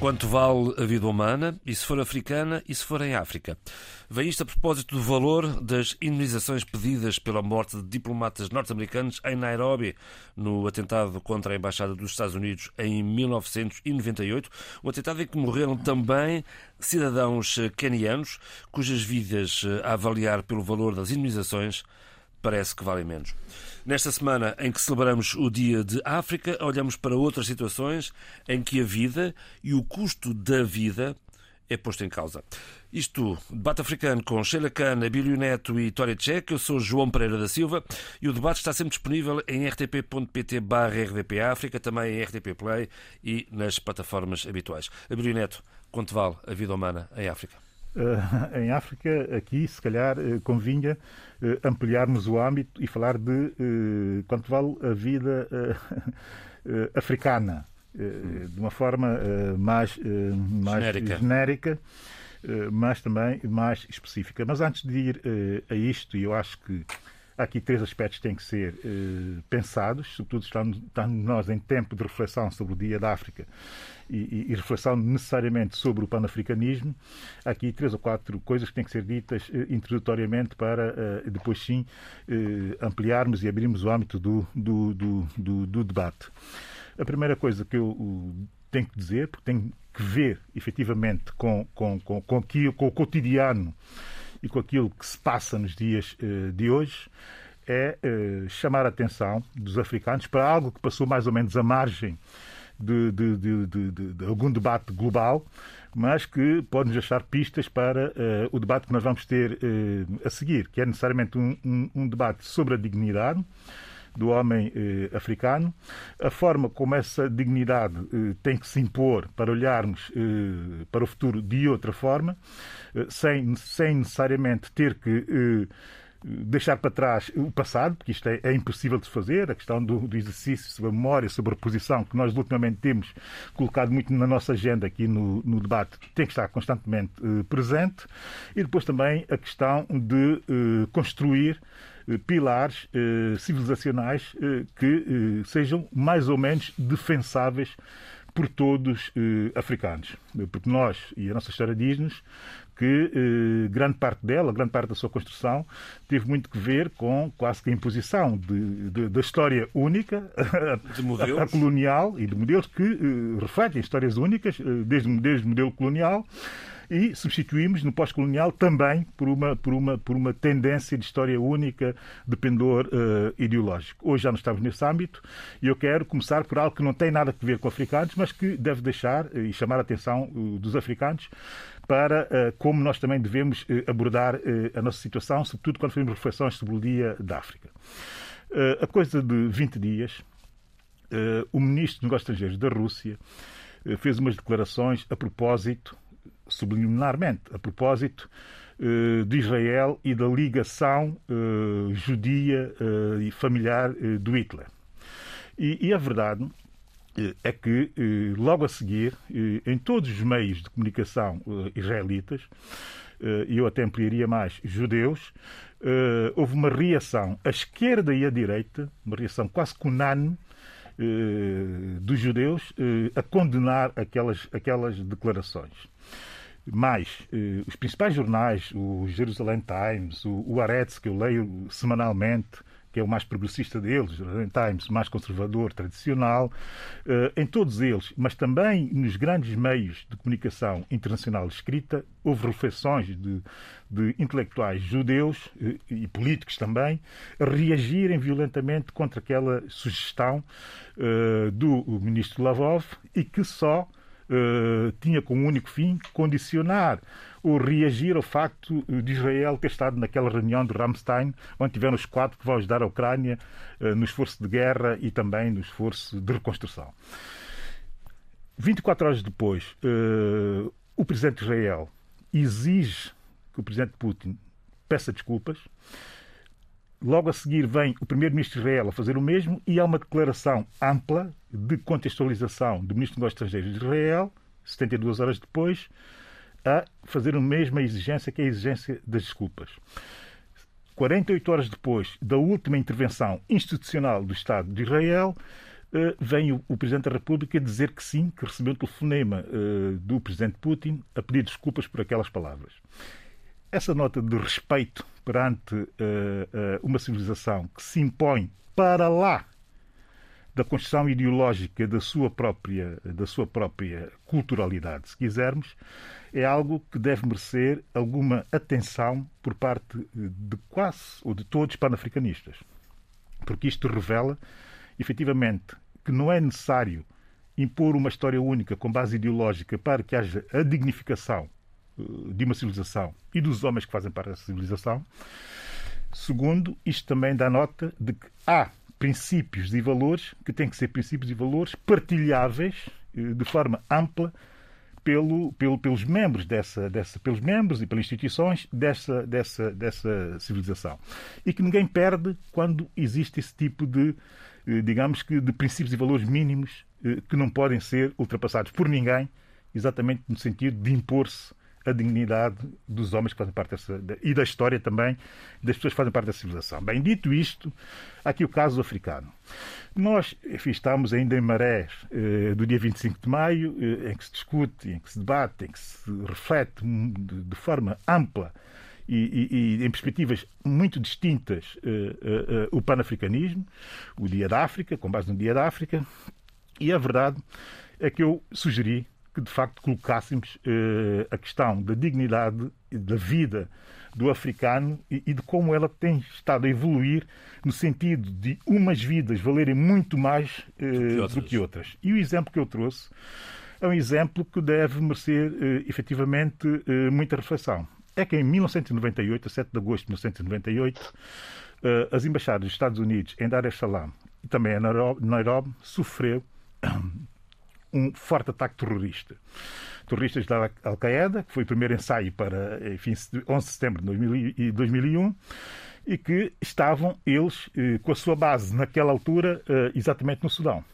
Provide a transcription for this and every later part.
Quanto vale a vida humana, e se for africana, e se for em África? Vem isto a propósito do valor das indenizações pedidas pela morte de diplomatas norte-americanos em Nairobi, no atentado contra a Embaixada dos Estados Unidos em 1998, um atentado em que morreram também cidadãos quenianos, cujas vidas, a avaliar pelo valor das indenizações, parece que valem menos. Nesta semana em que celebramos o Dia de África, olhamos para outras situações em que a vida e o custo da vida é posto em causa. Isto, debate africano com Sheila Cana, Bílio Neto e Tória Tchek. Eu sou João Pereira da Silva e o debate está sempre disponível em rtp.pt barra RDP África, também em RTP Play e nas plataformas habituais. Bílio Neto, quanto vale a vida humana em África? Uh, em África, aqui, se calhar, uh, convinha uh, ampliarmos o âmbito e falar de quanto vale a vida africana, de uma forma mais, mais genérica, genérica mas também mais específica. Mas antes de ir a isto, eu acho que há aqui três aspectos que têm que ser pensados, sobretudo estamos, estamos nós em tempo de reflexão sobre o Dia da África e, e, reflexão necessariamente sobre o panafricanismo, há aqui três ou quatro coisas que têm que ser ditas eh, introdutoriamente para eh, depois sim eh, ampliarmos e abrirmos o âmbito do, do, do, do, do debate. A primeira coisa que eu tenho que dizer, porque tenho que ver efetivamente com, com, com, com, aquilo, com o cotidiano e com aquilo que se passa nos dias de hoje, é chamar a atenção dos africanos para algo que passou mais ou menos à margem de, de, de, de algum debate global, mas que pode nos deixar pistas para uh, o debate que nós vamos ter uh, a seguir, que é necessariamente um, um, um debate sobre a dignidade do homem eh, africano, a forma como essa dignidade eh, tem que se impor para olharmos eh, para o futuro de outra forma, sem, sem necessariamente ter que deixar para trás o passado, porque isto é, é impossível de fazer, a questão do, do, exercício sobre a memória, sobre a posição, que nós ultimamente temos colocado muito na nossa agenda aqui no, no debate, tem que estar constantemente uh, presente, e depois também a questão de uh, construir uh, pilares civilizacionais que sejam mais ou menos defensáveis por todos africanos. Porque nós, e a nossa história diz-nos, que eh, grande parte dela, grande parte da sua construção, teve muito que ver com quase que a imposição da história única, a, a, colonial e de modelos que eh, refletem histórias únicas, eh, desde, desde o modelo colonial e substituímos no pós-colonial também por uma, por, uma, por uma tendência de história única de pendor uh, ideológico. Hoje já não estamos nesse âmbito e eu quero começar por algo que não tem nada a ver com africanos, mas que deve deixar uh, e chamar a atenção uh, dos africanos para como nós também devemos abordar a nossa situação, sobretudo quando fazemos reflexões sobre o Dia da África. a coisa de 20 dias, o ministro dos Negócios Estrangeiros da Rússia fez umas declarações a propósito subliminarmente, a propósito de Israel e da ligação judia e familiar do Hitler. E, e, a verdade é que, logo a seguir, em todos os meios de comunicação israelitas, e eu até ampliaria mais, judeus, houve uma reação à esquerda e à direita, uma reação quase unânime, dos judeus a condenar aquelas, aquelas declarações. Mais eh, os principais jornais, o Jerusalem Times, o Aretz, que eu leio semanalmente, que é o mais progressista deles, Jerusalem Times, mais conservador, tradicional, eh, em todos eles, mas também nos grandes meios de comunicação internacional escrita, houve reflexões de, de intelectuais judeus eh, e políticos também reagirem violentamente contra aquela sugestão eh, do ministro Lavrov e que só tinha como único fim condicionar ou reagir ao facto de Israel ter estado naquela reunião de Ramstein, onde tiveram os quatro que vão ajudar a Ucrânia uh, no esforço de guerra e também no esforço de reconstrução. 24 horas depois, uh, o presidente de Israel exige que o presidente Putin peça desculpas. Logo a seguir vem o primeiro-ministro de Israel a fazer o mesmo e há uma declaração ampla de contextualização do ministro dos Negócios Estrangeiros de Israel, 72 horas depois, a fazer a mesma exigência que a exigência das desculpas. 48 horas depois da última intervenção institucional do Estado de Israel, eh, vem o, Presidente da República dizer que sim, que recebeu um telefonema uh, do Presidente Putin a pedir desculpas por aquelas palavras. Essa nota de respeito perante uh, uma civilização que se impõe para lá da construção ideológica da sua própria, da sua própria culturalidade, se quisermos, é algo que deve merecer alguma atenção por parte de quase ou de todos os panafricanistas. Porque isto revela, efetivamente, que não é necessário impor uma história única com base ideológica para que haja a dignificação eh, de uma civilização e dos homens que fazem parte dessa civilização. Segundo, isto também dá nota de que há princípios e valores que têm que ser princípios e valores partilháveis eh, de forma ampla pelo, pelo, pelos membros dessa, dessa, pelos membros e pelas instituições dessa, dessa, dessa civilização. E que ninguém perde quando existe esse tipo de, eh, digamos que, de princípios e valores mínimos eh, que não podem ser ultrapassados por ninguém, exatamente no sentido de impor-se a dignidade dos homens que fazem parte dessa, e da história também das pessoas que fazem parte da civilização. Bem, dito isto, aqui o caso africano. Nós, enfim, estamos ainda em marés eh, do dia 25 de maio, eh, em que se discute, em que se debate, em que se reflete de, de forma ampla e, e, e, em perspectivas muito distintas uh, uh, uh, o panafricanismo, o Dia da África, com base no Dia da África, e a verdade é que eu sugeri que de facto colocássemos eh, a questão da dignidade da vida do africano e, e, de como ela tem estado a evoluir no sentido de umas vidas valerem muito mais eh, do, que do, que outras. E o exemplo que eu trouxe é um exemplo que deve merecer eh, efetivamente eh, muita reflexão. É que em 1998, a 7 de agosto de 1998, eh, as embaixadas dos Estados Unidos em Dar es Salaam e também em Nairobi sofreu um forte ataque terrorista. Terroristas da Al-Qaeda, que foi o primeiro ensaio para enfim, 11 de setembro de 2001, e que estavam eles eh, com a sua base naquela altura eh, exatamente no Sudão.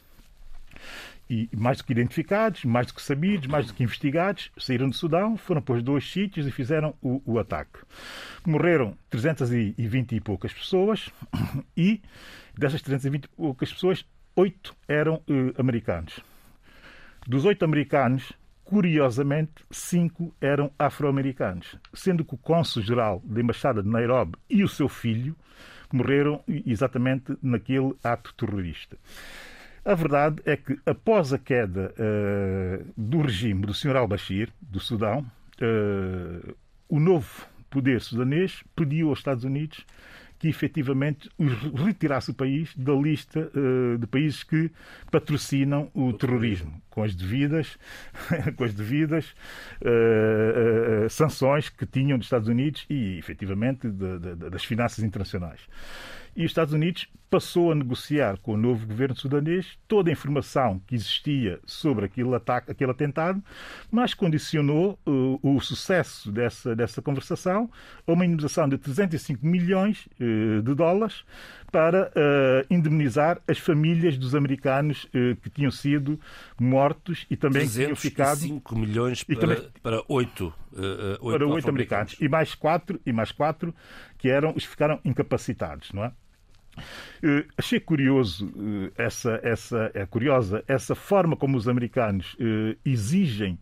E mais do que identificados, mais do que sabidos, mais do que investigados, saíram do Sudão, foram para os dois sítios e fizeram o, o ataque. Morreram 320 e poucas pessoas e dessas 320 e poucas pessoas, oito eram eh, americanos. Dos oito americanos, curiosamente, cinco eram afro-americanos, sendo que o cônsul-geral da Embaixada de Nairobi e o seu filho morreram exatamente naquele ato terrorista. A verdade é que, após a queda uh, do regime do Sr. al-Bashir, do Sudão, uh, o novo poder sudanês pediu aos Estados Unidos que efetivamente retirasse o país da lista uh, de países que patrocinam o terrorismo, com as devidas, com as devidas uh, uh, sanções que tinham dos Estados Unidos e efetivamente de, de, das finanças internacionais e os Estados Unidos passou a negociar com o novo governo sudanês toda a informação que existia sobre aquele ataque, aquele atentado, mas condicionou uh, o sucesso dessa, dessa conversação a uma indemnização de 305 milhões uh, de dólares para uh, indemnizar as famílias dos americanos que tinham sido mortos e também que tinham ficado 5 milhões para, também, para 8, 8 para 8 americanos. e mais 4 e mais 4 que eram os que ficaram incapacitados, não é? Uh, achei curioso uh, essa, essa é curiosa essa forma como os americanos uh, exigem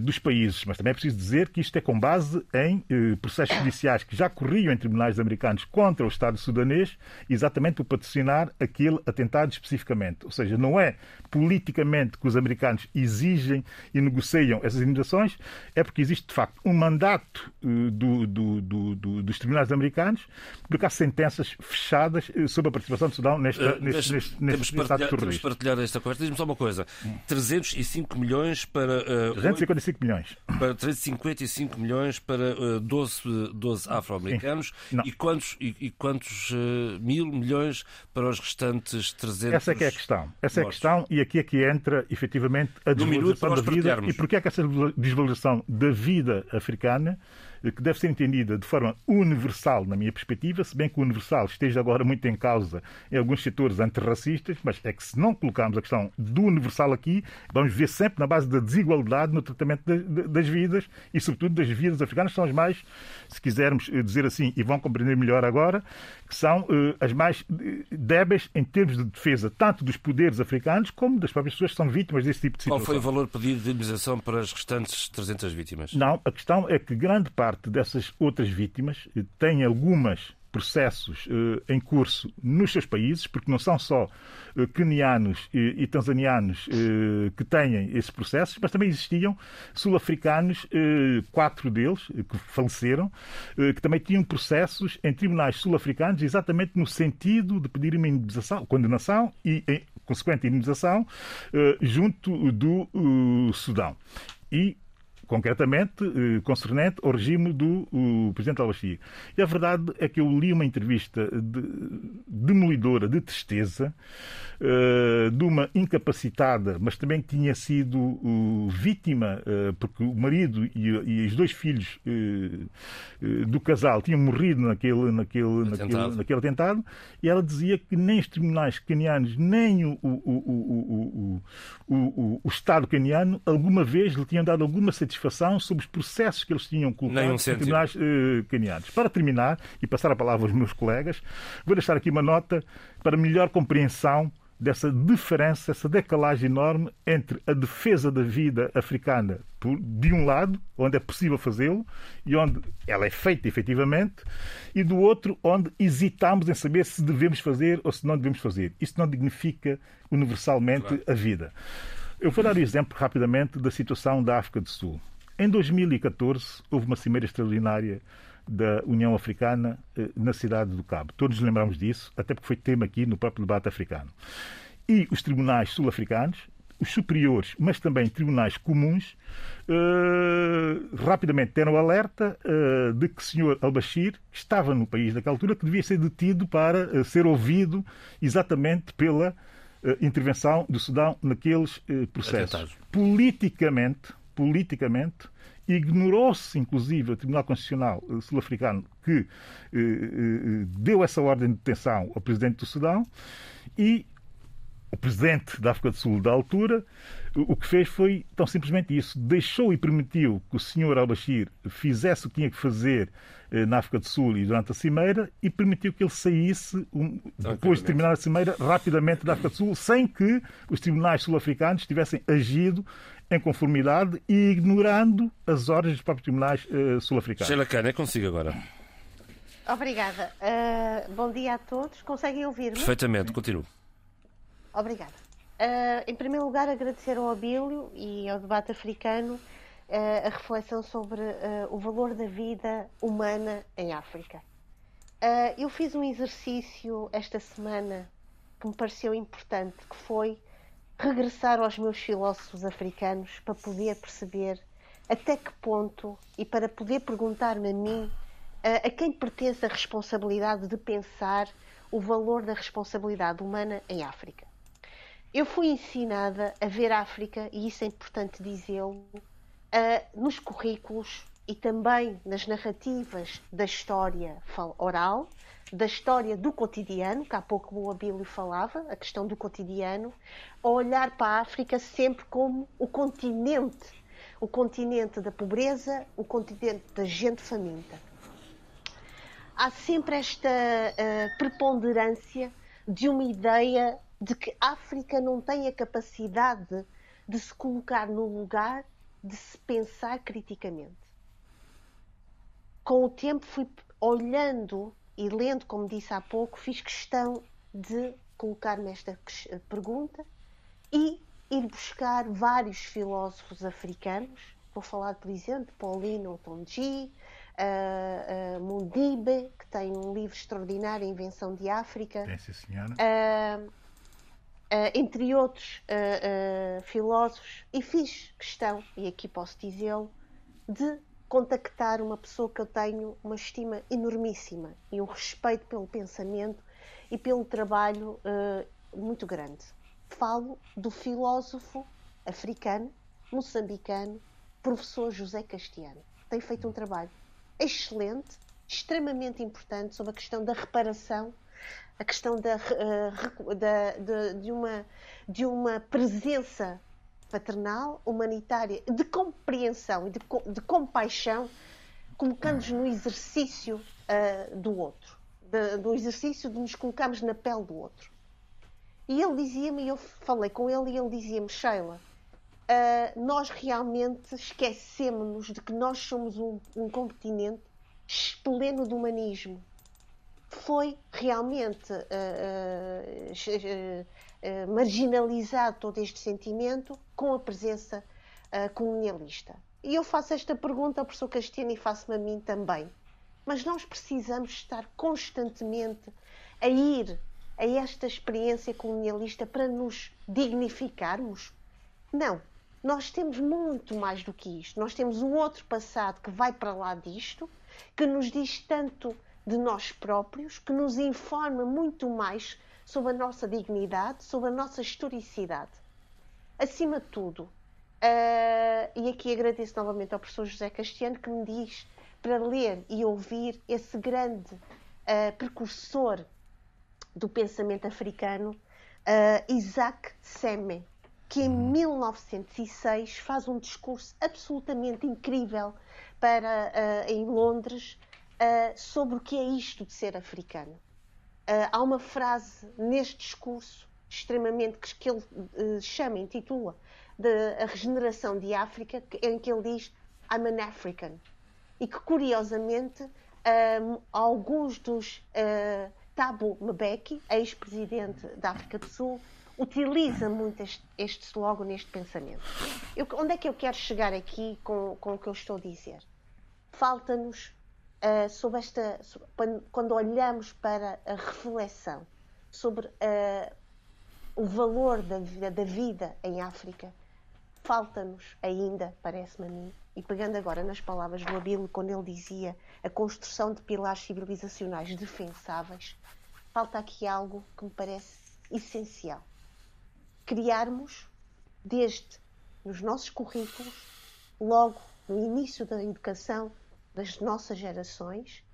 dos países, mas também é preciso dizer que isto é com base em eh, processos judiciais que já corriam em tribunais americanos contra o Estado sudanês, exatamente por patrocinar aquele atentado especificamente. Ou seja, não é politicamente que os americanos exigem e negociam essas indenizações, é porque existe de facto um mandato eh, do, do, do, dos tribunais americanos, porque há sentenças fechadas sobre a participação do Sudão neste, uh, neste, neste, neste atentado terrorista. Temos partilhar esta conversa. Diz-me só uma coisa: 305 milhões para. Uh, 355 milhões. Para 355 milhões para uh, 12, 12 afro-americanos e quantos, e, e quantos uh, mil milhões para os restantes 300 Essa é que é a questão. Essa é a questão e aqui é que entra efetivamente a desvalorização da vida. E porquê é que essa desvalorização da vida africana que deve ser entendida de forma universal, na minha perspectiva, se bem que o universal esteja agora muito em causa em alguns setores antirracistas, mas é que se não colocarmos a questão do universal aqui, vamos ver sempre na base da desigualdade no tratamento das vidas e, sobretudo, das vidas africanas, são as mais, se quisermos dizer assim, e vão compreender melhor agora, que são uh, as mais débeis em termos de defesa, tanto dos poderes africanos como das próprias pessoas que são vítimas desse tipo de situação. Qual foi o valor pedido de indemnização para as restantes 300 vítimas? Não, a questão é que grande parte dessas outras vítimas eh, têm algumas processos eh, em curso nos seus países, porque não são só eh, quenianos e, e tanzanianos eh, que têm esses processos, mas também existiam sul-africanos, eh, quatro deles, eh, que faleceram, eh, que também tinham processos em tribunais sul-africanos exatamente no sentido de pedir uma indemnização, condenação e consequente indemnização junto do Sudão. E concretamente eh, concernente ao regime do presidente al-Bashir. E a verdade é que eu li uma entrevista de, demolidora de tristeza eh, de uma incapacitada, mas também que tinha sido uh, vítima, uh, porque o marido e, e, os dois filhos do casal tinham morrido naquele, naquele, atentado. naquele, naquele atentado, e ela dizia que nem os tribunais canianos, nem o, o, o, o, Estado caniano, alguma vez lhe tinham dado alguma satisfação sobre os processos que eles tinham colocado nos tribunais canianos. Para terminar, e passar a palavra aos meus colegas, vou deixar aqui uma nota para melhor compreensão dessa diferença, essa decalagem enorme entre a defesa da vida africana, de um lado, onde é possível fazê-lo e onde ela é feita efetivamente, e do outro, onde hesitamos em saber se devemos fazer ou se não devemos fazer. Isso não dignifica universalmente claro. a vida. Eu vou dar o exemplo rapidamente da situação da África do Sul. Em 2014, houve uma cimeira extraordinária da União Africana eh, na cidade do Cabo. Todos nos lembramos disso, até porque foi tema aqui no próprio debate africano. E os tribunais sul-africanos, os superiores, mas também tribunais comuns, uh, rapidamente deram alerta uh, de que o senhor al-Bashir estava no país naquela altura, que devia ser detido para uh, ser ouvido exatamente pela intervenção do Sudão naqueles processos. Atentado. Politicamente, politicamente, Ignorou-se, inclusive, o Tribunal Constitucional eh, Sul-Africano que eh, eh, deu essa ordem de detenção ao presidente do Sudão e o presidente da África do Sul da altura, o que fez foi tão simplesmente isso. Deixou e permitiu que o senhor al-Bashir fizesse o que tinha que fazer eh, na África do Sul e durante a cimeira e permitiu que ele saísse, um, depois de terminar a cimeira, rapidamente da África do Sul, sem que os tribunais sul-africanos tivessem agido em conformidade e ignorando as ordens dos próprios tribunais uh, sul-africanos. Sheila Kahn, é consigo agora. Obrigada. Uh, bom dia a todos. Conseguem ouvir-me? Perfeitamente, continuo. Obrigada. Uh, em primeiro lugar, agradecer ao Abílio e ao debate africano uh, a reflexão sobre uh, o valor da vida humana em África. eu fiz um exercício esta semana que me pareceu importante, que foi regressar aos meus filósofos africanos para poder perceber até que ponto e para poder perguntar-me a mim a quem pertence a responsabilidade de pensar o valor da responsabilidade humana em África. Eu fui ensinada a ver África, e isso é importante dizê-lo, nos currículos e também nas narrativas da história oral, da história do cotidiano, que há pouco o Abílio falava, a questão do cotidiano, a olhar para a África sempre como o continente, o continente da pobreza, o continente da gente faminta. Há sempre esta uh, preponderância de uma ideia de que a África não tem a capacidade de se colocar no lugar de se pensar criticamente. Com o tempo fui olhando e lendo, como disse há pouco, fiz questão de colocar-me esta pergunta e ir buscar vários filósofos africanos. Vou falar, por exemplo, de Paulino Tonji, uh, uh, Mundibe, que tem um livro extraordinário, Invenção de África. Tem, sim, senhora. Uh, entre outros uh, uh, filósofos, e fiz questão, e aqui posso dizê-lo, de contactar uma pessoa que eu tenho uma estima enormíssima e um respeito pelo pensamento e pelo trabalho muito grande. Falo do filósofo africano, moçambicano, professor José Castiano. Tem feito um trabalho excelente, extremamente importante sobre a questão da reparação, a questão da, uh, da, de, de, uma, de uma presença paternal, humanitária, de compreensão e de, de compaixão, colocando-nos no exercício uh, do outro, do exercício de nos colocarmos na pele do outro. E ele dizia-me, eu falei com ele e ele dizia-me, Sheila, uh, nós realmente esquecemos-nos de que nós somos um, um continente pleno de humanismo. Foi realmente uh, uh, marginalizado todo este sentimento com a presença colonialista. E eu faço esta pergunta ao professor Castiano e faço-me a mim também. Mas nós precisamos estar constantemente a ir a esta experiência colonialista para nos dignificarmos? Não. Nós temos muito mais do que isto. Nós temos o outro passado que vai para lá disto, que nos diz tanto de nós próprios, que nos informa muito mais sobre a nossa dignidade, sobre a nossa historicidade. Acima de tudo, uh, e aqui agradeço novamente ao professor José Castiano que me diz para ler e ouvir esse grande uh, precursor do pensamento africano, uh, Isaac Seme, que em 1906 uhum. faz um discurso absolutamente incrível para, uh, em Londres uh, sobre o que é isto de ser africano. Uh, há uma frase neste discurso extremamente que, que ele chama, intitula de A Regeneração de África, em que ele diz I'm an African. E que, curiosamente, alguns dos Thabo Mbeki, ex-presidente da África do Sul, utiliza muito este, este slogan neste pensamento. Eu, onde é que eu quero chegar aqui com, com o que eu estou a dizer? Falta-nos, uh, sobre esta, sobre, quando olhamos para a reflexão sobre uh, o valor da vida, da vida em África, falta-nos ainda, parece-me a mim, e pegando agora nas palavras do Abílio, quando ele dizia a construção de pilares civilizacionais defensáveis, falta aqui algo que me parece essencial. Criarmos, desde nos nossos currículos, logo no início da educação das nossas gerações,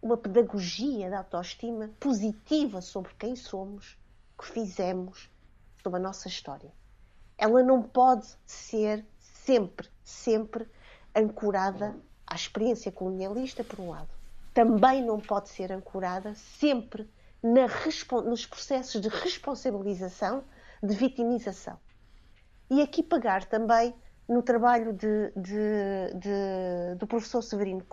uma pedagogia da autoestima positiva sobre quem somos, o que fizemos, sobre a nossa história. Ela não pode ser sempre, sempre ancorada à experiência colonialista, por um lado. Também não pode ser ancorada sempre na, nos processos de responsabilização de vitimização. E aqui pegar também no trabalho de, de, de, do professor Severino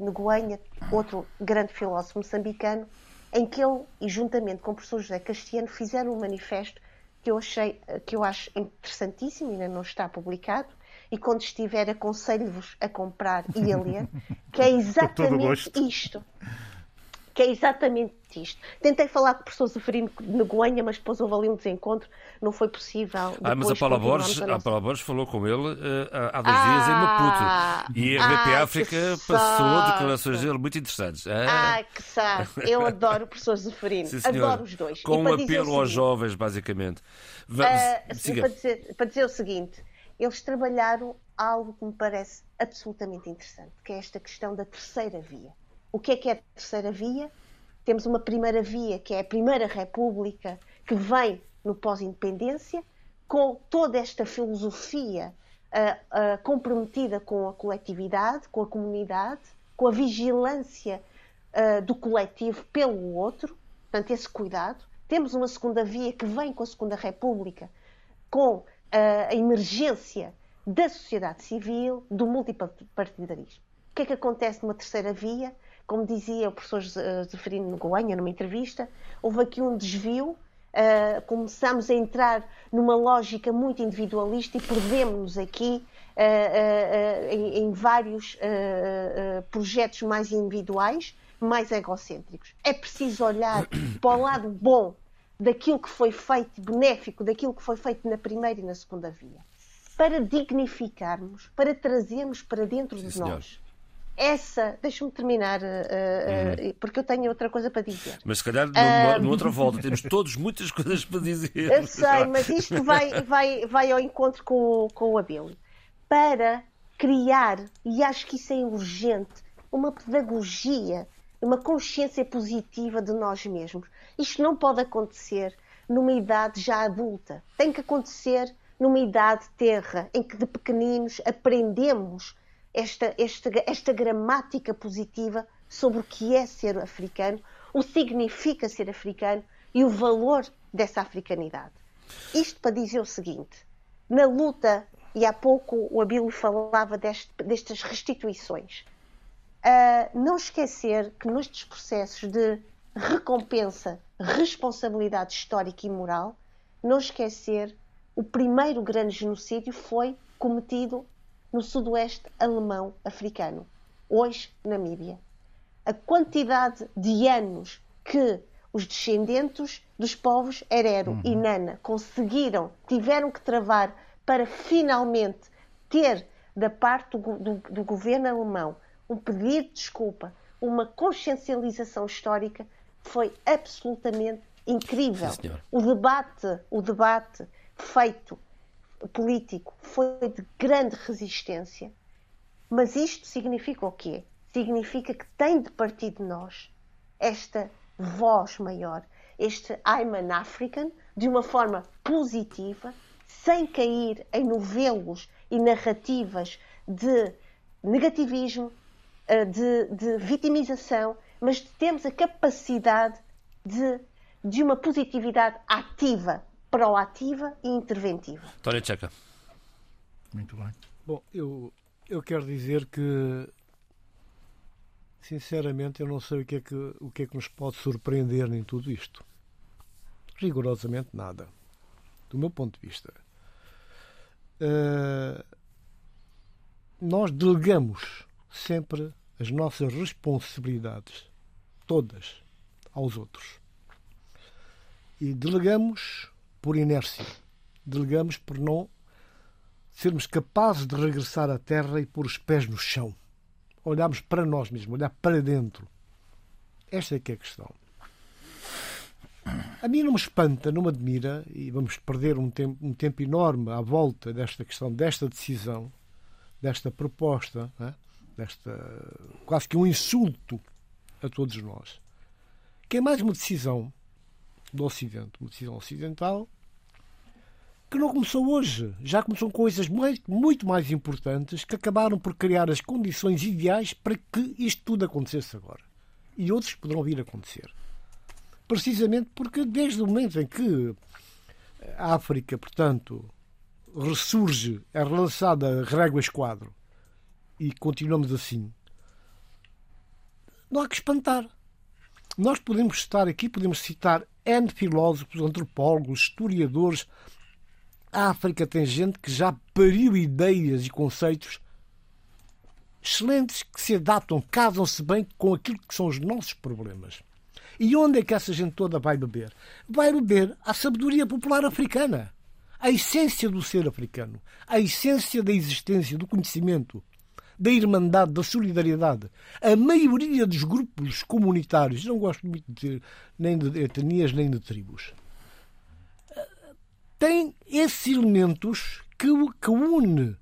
Noguenha, outro grande filósofo moçambicano, em que ele, e juntamente com o professor José Castiano, fizeram um manifesto que eu, achei, que eu acho interessantíssimo, ainda não está publicado, e quando estiver aconselho-vos a comprar e a ler, que é exatamente isto que é exatamente isto. Tentei falar com o professor Zeferino de Goiânia, mas depois houve ali um desencontro, não foi possível. ah, mas a Paula, Borges, a, nossa... a Paula Borges falou com ele uh, há dois ah, dias em Maputo. E a BP ah, África passou declarações dele muito interessantes. Ah, ah que sabe. Eu adoro o professor Zeferino. Sim, adoro os dois. Com um apelo aos jovens, basicamente. Vamos, uh, para, dizer, para dizer o seguinte, eles trabalharam algo que me parece absolutamente interessante, que é esta questão da terceira via. O que é que é a terceira via? Temos uma primeira via, que é a Primeira República, que vem no pós-independência, com toda esta filosofia uh, uh, comprometida com a coletividade, com a comunidade, com a vigilância uh, do coletivo pelo outro, portanto, esse cuidado. Temos uma segunda via que vem com a Segunda República, com a emergência da sociedade civil, do multipartidarismo. O que é que acontece numa terceira via? Como dizia o professor Zeferino Noguenha numa entrevista, houve aqui um desvio Uh, começamos a entrar numa lógica muito individualista e perdemos-nos aqui uh, uh, em, em, vários projetos mais individuais, mais egocêntricos. É preciso olhar para o lado bom daquilo que foi feito, benéfico, daquilo que foi feito na primeira e na segunda via, para dignificarmos, para trazermos para dentro Sim, de senhor. Essa, deixa-me terminar, uh, uh, porque eu tenho outra coisa para dizer. Mas se calhar numa, numa outra volta temos todos muitas coisas para dizer. Eu sei, mas isto vai, vai, vai ao encontro com, com o Abílio. Para criar, e acho que isso é urgente, uma pedagogia, uma consciência positiva de nós mesmos. Isto não pode acontecer numa idade já adulta. Tem que acontecer numa idade terra, em que de pequeninos aprendemos esta, esta, esta gramática positiva sobre o que é ser africano, o significa ser africano e o valor dessa africanidade. Isto para dizer o seguinte: na luta, e há pouco o Abílio falava deste, destas restituições, uh, não esquecer que nestes processos de recompensa, responsabilidade histórica e moral, não esquecer o primeiro grande genocídio foi cometido no sudoeste alemão africano, hoje Namíbia. A quantidade de anos que os descendentes dos povos Herero uhum. e Nana conseguiram, tiveram que travar para finalmente ter da parte do, do, do governo alemão um pedido de desculpa, uma consciencialização histórica, foi absolutamente incrível. Sim, o debate, o debate feito político foi de grande resistência, mas isto significa o quê? Significa que tem de partir de nós esta voz maior, este I'm an African, de uma forma positiva, sem cair em novelos e narrativas de negativismo, eh, de, de vitimização, mas temos a capacidade de, de uma positividade ativa proativa e interventiva. Tória Tcheca. Muito bem. Bom, eu, eu quero dizer que, sinceramente, eu não sei o que, é que, o que é que nos pode surpreender em tudo isto. Rigorosamente nada. Do meu ponto de vista. Uh, nós delegamos sempre as nossas responsabilidades, todas, aos outros. E delegamos por inércia. Delegamos por não sermos capazes de regressar à terra e pôr os pés no chão. Olharmos para nós mesmos, olhar para dentro. Esta é que é a questão. A mim não me espanta, não me admira, e vamos perder um tempo, um tempo enorme à volta desta questão, desta decisão, desta proposta, né? desta quase que um insulto a todos nós, que é mais uma decisão do Ocidente, uma decisão ocidental que não começou hoje. Já começou com coisas muito mais importantes que acabaram por criar as condições ideais para que isto tudo acontecesse agora. E outros poderão vir a acontecer. Precisamente porque desde o momento em que a África, portanto, ressurge, é relançada régua esquadro e continuamos assim, não há que espantar. Nós podemos estar aqui, podemos citar N filósofos, antropólogos, historiadores, a África tem gente que já pariu ideias e conceitos excelentes que se adaptam, casam-se bem com aquilo que são os nossos problemas. E onde é que essa gente toda vai beber? Vai beber a sabedoria popular africana, a essência do ser africano, a essência da existência, do conhecimento, da irmandade, da solidariedade. A maioria dos grupos comunitários, não gosto muito de ter nem de etnias nem de tribos, tem esses elementos que, que une.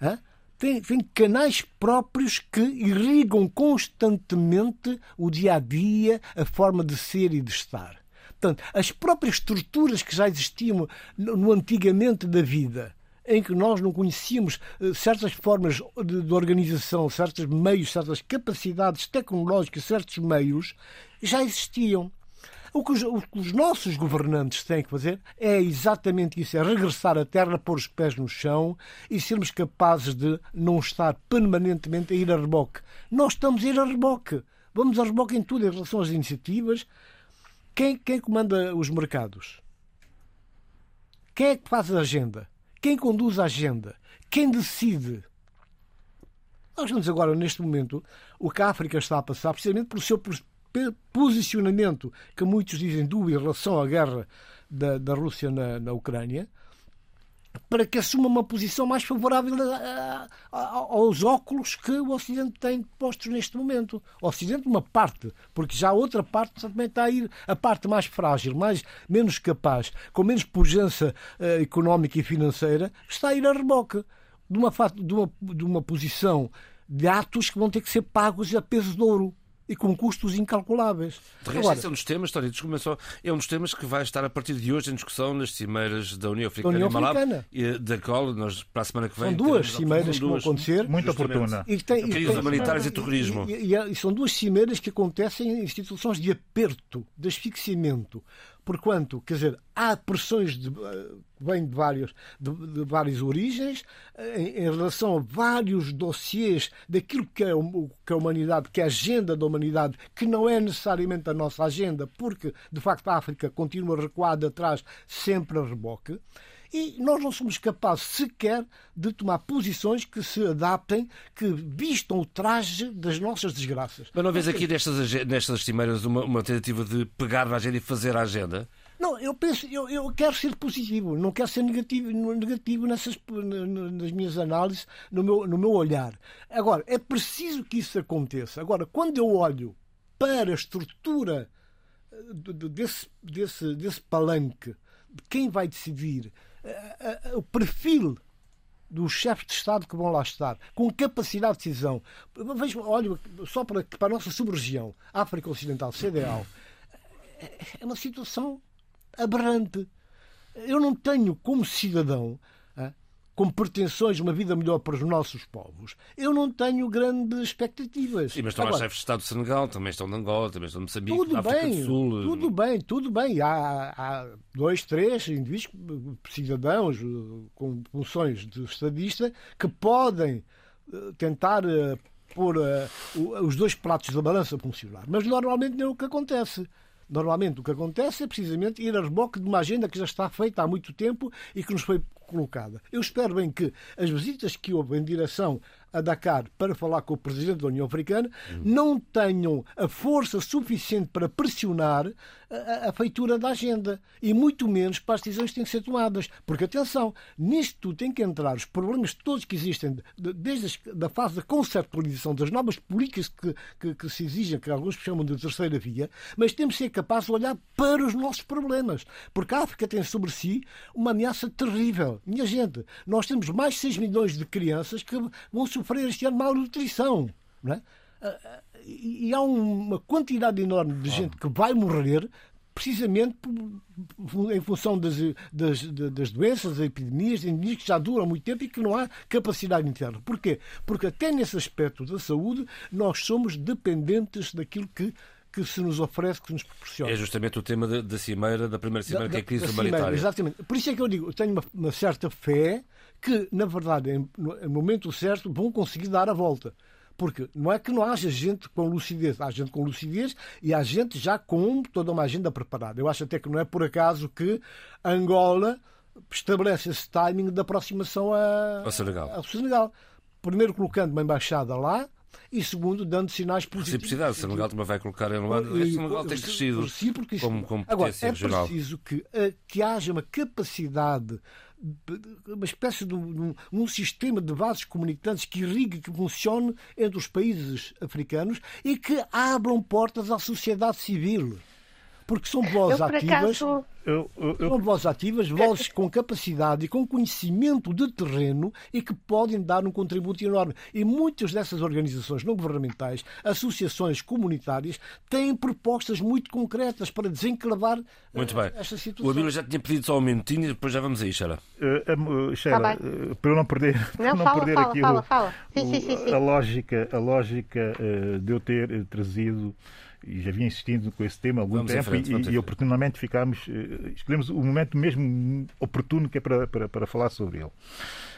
Hein? Tem, tem canais próprios que irrigam constantemente o dia a dia, a forma de ser e de estar. Portanto, as próprias estruturas que já existiam no, no antigamente da vida, em que nós não conhecíamos eh, certas formas de, de, organização, certos meios, certas capacidades tecnológicas, certos meios, já existiam. O que, os, os, nossos governantes têm que fazer é exatamente isso: é regressar à terra, pôr os pés no chão e sermos capazes de não estar permanentemente a ir a reboque. Nós estamos a ir a reboque. Vamos a reboque em tudo em relação às iniciativas. Quem, quem comanda os mercados? Quem é que faz a agenda? Quem conduz a agenda? Quem decide? Nós vemos agora, neste momento, o que a África está a passar, precisamente pelo seu posicionamento que muitos dizem dúvida em relação à guerra da, da Rússia na, na Ucrânia, para que assuma uma posição mais favorável a, a, aos óculos que o Ocidente tem postos neste momento. O Ocidente, uma parte, porque já a outra parte também está a ir, a parte mais frágil, mais, menos capaz, com menos pujança uh, económica e financeira, está a ir a reboque de uma, de uma, de uma posição de atos que vão ter que ser pagos a peso de ouro e com custos incalculáveis. De resto, Agora, esse é um dos temas, Tony, desculpa só, é um dos temas que vai estar a partir de hoje em discussão nas cimeiras da União Africana, da União Africana. e da qual nós para a semana que vem. São duas cimeiras que vão acontecer. Muito oportuna. E tem, e tem, humanitários e, e terrorismo. E, e, e, são duas cimeiras que acontecem em instituições de aperto, de asfixiamento porquanto, quer dizer, há pressões eh, que vêm de, vários, de, de várias origens eh, em, em, relação a vários dossiês daquilo que é, que a humanidade, que é a agenda da humanidade, que não é necessariamente a nossa agenda, porque, de facto, a África continua recuada atrás, sempre a reboque e nós não somos capazes sequer de tomar posições que se adaptem, que vistam o traje das nossas desgraças. Mas não vês aqui nestas, nestas cimeiras uma, uma tentativa de pegar na agenda e fazer a agenda? Não, eu penso, eu, eu quero ser positivo, não quero ser negativo, negativo nessas, nas minhas análises, no meu, no meu olhar. Agora, é preciso que isso aconteça. Agora, quando eu olho para a estrutura eh, desse, desse, desse palanque, de quem vai decidir, o perfil dos chefes de Estado que vão lá estar, com capacidade de decisão. Vejo, olha, só para, para a nossa sub-região, África Ocidental, CDAO, é uma situação aberrante. Eu não tenho, como cidadão, com pretensões uma vida melhor para os nossos povos, eu não tenho grandes expectativas. Sim, mas estão Agora, lá chefes de Estado do Senegal, também estão de Angola, também estão de Moçambique, tudo da África bem, do Sul. Tudo bem, tudo bem. Há, há dois, três indivíduos, cidadãos com funções de estadista, que podem eh, tentar eh, pôr eh, os dois pratos da balança a funcionar. Mas normalmente não é o que acontece. Normalmente o que acontece é precisamente ir a reboque de uma agenda que já está feita há muito tempo e que nos foi colocada. Eu espero bem que as visitas que houve em direção a Dakar para falar com o presidente da União Africana hum. não tenham a força suficiente para pressionar a, a, feitura da agenda e muito menos para as decisões que têm que ser tomadas. Porque, atenção, nisto tem que entrar os problemas todos que existem desde a fase da conceptualização das novas políticas que, que, que se exigem, que alguns chamam de terceira via, mas temos que ser capazes de olhar para os nossos problemas. Porque a África tem sobre si uma ameaça terrível. Minha gente, nós temos mais de 6 milhões de crianças que vão sofrer este ano malnutrição. Não é? E há uma quantidade enorme de gente que vai morrer precisamente em função das, das, das doenças, das epidemias, epidemias que já duram muito tempo e que não há capacidade interna. Porquê? Porque até nesse aspecto da saúde nós somos dependentes daquilo que que se nos oferece, que nos proporciona. É justamente o tema da, da cimeira, da primeira cimeira, da, que é a crise humanitária. Exatamente. Por isso é que eu digo, eu tenho uma, uma certa fé que, na verdade, em, no momento certo, vão conseguir dar a volta. Porque não é que não haja gente com lucidez, há gente com lucidez e há gente já com toda uma agenda preparada. Eu acho até que não é por acaso que Angola estabelece esse timing da aproximação a, ao Senegal. Ao Senegal. Primeiro colocando uma embaixada lá, e segundo, dando sinais positivos. Reciprocidade, o Senegal também vai colocar em Luanda. O Senegal tem crescido como, como Agora, é regional. preciso que, eh, que haja uma capacidade uma espécie de um, um, sistema de vasos comunicantes que irrigue, que funcione entre os países africanos e que abram portas à sociedade civil porque são vozes ativas. Acaso... Eu, eu, eu... São vozes ativas, vozes com capacidade e com conhecimento de terreno e que podem dar um contributo enorme. E muitas dessas organizações não governamentais, associações comunitárias, têm propostas muito concretas para desenclavar muito bem. esta situação. O Abílio já tinha pedido só um minutinho e depois já vamos aí, Sheila. Uh, uh, Sheila, tá uh, para eu não perder, não, não fala, perder fala, aqui fala, o, fala. Sim, sim, sim, a lógica, a lógica de eu ter trazido e já vinha insistindo com esse tema há algum vamos tempo frente, e, e, oportunamente ficámos, uh, escolhemos o momento mesmo oportuno que é para, para, para falar sobre ele.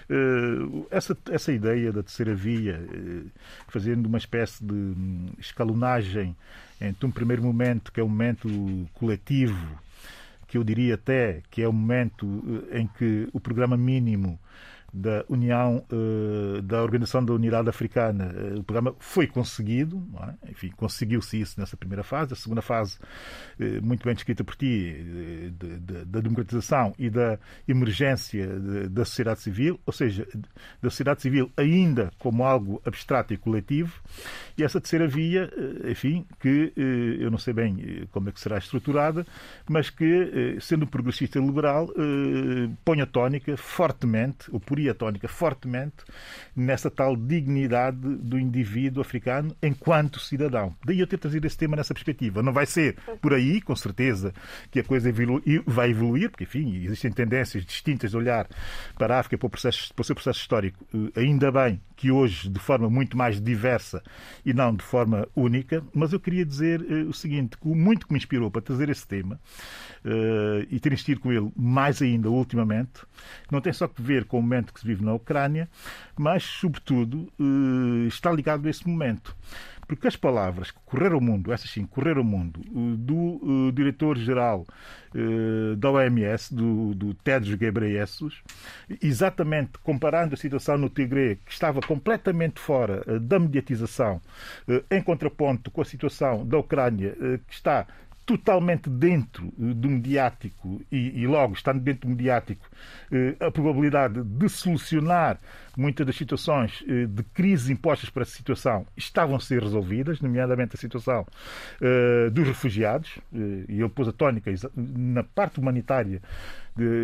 Uh, essa, essa ideia da terceira via, uh, fazendo uma espécie de um, escalonagem entre um primeiro momento, que é o um momento coletivo, que eu diria até que é o momento em que o programa mínimo da União, uh, da Organização da Unidade Africana. Uh, o programa foi conseguido, é? enfim, conseguiu-se isso nessa primeira fase. A segunda fase, uh, muito bem descrita por ti, da democratização e da emergência da sociedade civil, ou seja, da sociedade civil ainda como algo abstrato e coletivo. E essa terceira via, enfim, que eu não sei bem como é que será estruturada, mas que, sendo progressista e liberal, põe a tónica fortemente, ou por bateria tónica fortemente nessa tal dignidade do indivíduo africano enquanto cidadão. Daí eu ter trazido esse tema nessa perspectiva. Não vai ser por aí, com certeza, que a coisa vai evoluir, porque, enfim, existem tendências distintas de olhar para a África para o, processo, para o seu processo histórico. Eh, ainda bem que hoje, de forma muito mais diversa e não de forma única, mas eu queria dizer uh, o seguinte, muito que me inspirou para trazer esse tema e ter insistido com ele mais ainda ultimamente, não tem só que ver com o momento que se vive na Ucrânia, mas, sobretudo, uh, está ligado a esse momento. Porque as palavras que correram o mundo, essas sim, correram o mundo, do uh, diretor-geral uh, da OMS, do, do Tedros Ghebreyesus, exatamente comparando a situação no Tigre, que estava completamente fora uh, da mediatização, em contraponto com a situação da Ucrânia, que está totalmente dentro eh, do mediático e, e, logo estando dentro do mediático eh, a probabilidade de solucionar muitas das situações eh, de crise impostas para essa situação estavam a ser resolvidas, nomeadamente a situação dos refugiados, e ele pôs a tónica na parte humanitária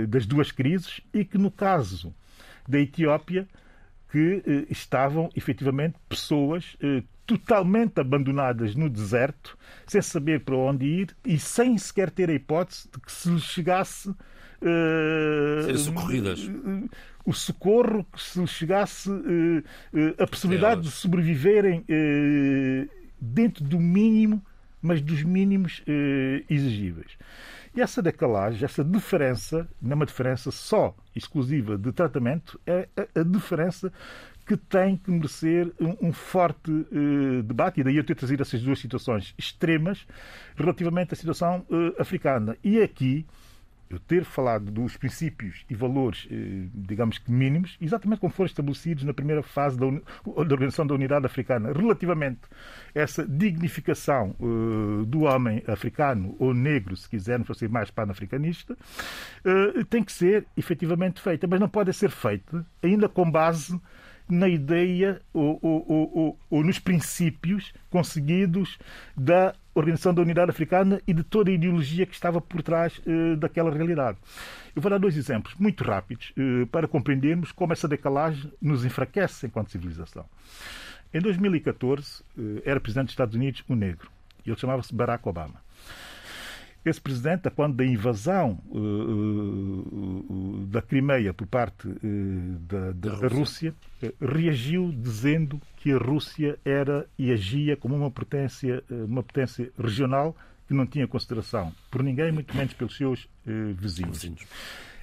das duas crises, e que no caso da Etiópia que estavam efetivamente pessoas totalmente abandonadas no deserto, sem saber para onde ir e sem sequer ter a hipótese de que se lhes chegasse. Uh, socorridas. Uh, o socorro, que se lhes chegasse uh, a possibilidade de sobreviverem dentro do mínimo, mas dos mínimos exigíveis. E essa decalagem, essa diferença, não é uma diferença só exclusiva de tratamento, é a, a diferença que tem que merecer um, um forte uh, debate, e daí eu ter trazido essas duas situações extremas relativamente à situação uh, africana. E aqui, eu ter falado dos princípios e valores, uh, digamos que mínimos, exatamente como foram estabelecidos na primeira fase da, da Organização da Unidade Africana, relativamente a essa dignificação do homem africano, ou negro, se quisermos, ser mais pan-africanista, tem que ser efetivamente feita, mas não pode ser feita ainda com base na ideia ou, ou, ou, ou, nos princípios conseguidos da Organização da Unidade Africana e de toda a ideologia que estava por trás uh, daquela realidade. Eu vou dar dois exemplos muito rápidos uh, para compreendermos como essa decalagem nos enfraquece enquanto civilização. Em 2014, uh, eh, era presidente dos Estados Unidos um negro. Ele chamava-se Barack Obama. Esse presidente, quando da invasão uh, uh, da Crimeia por parte da, da, da, Rússia, reagiu dizendo que a Rússia era e agia como uma potência, uma potência regional que não tinha consideração por ninguém, muito menos pelos seus vizinhos. vizinhos.